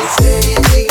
She say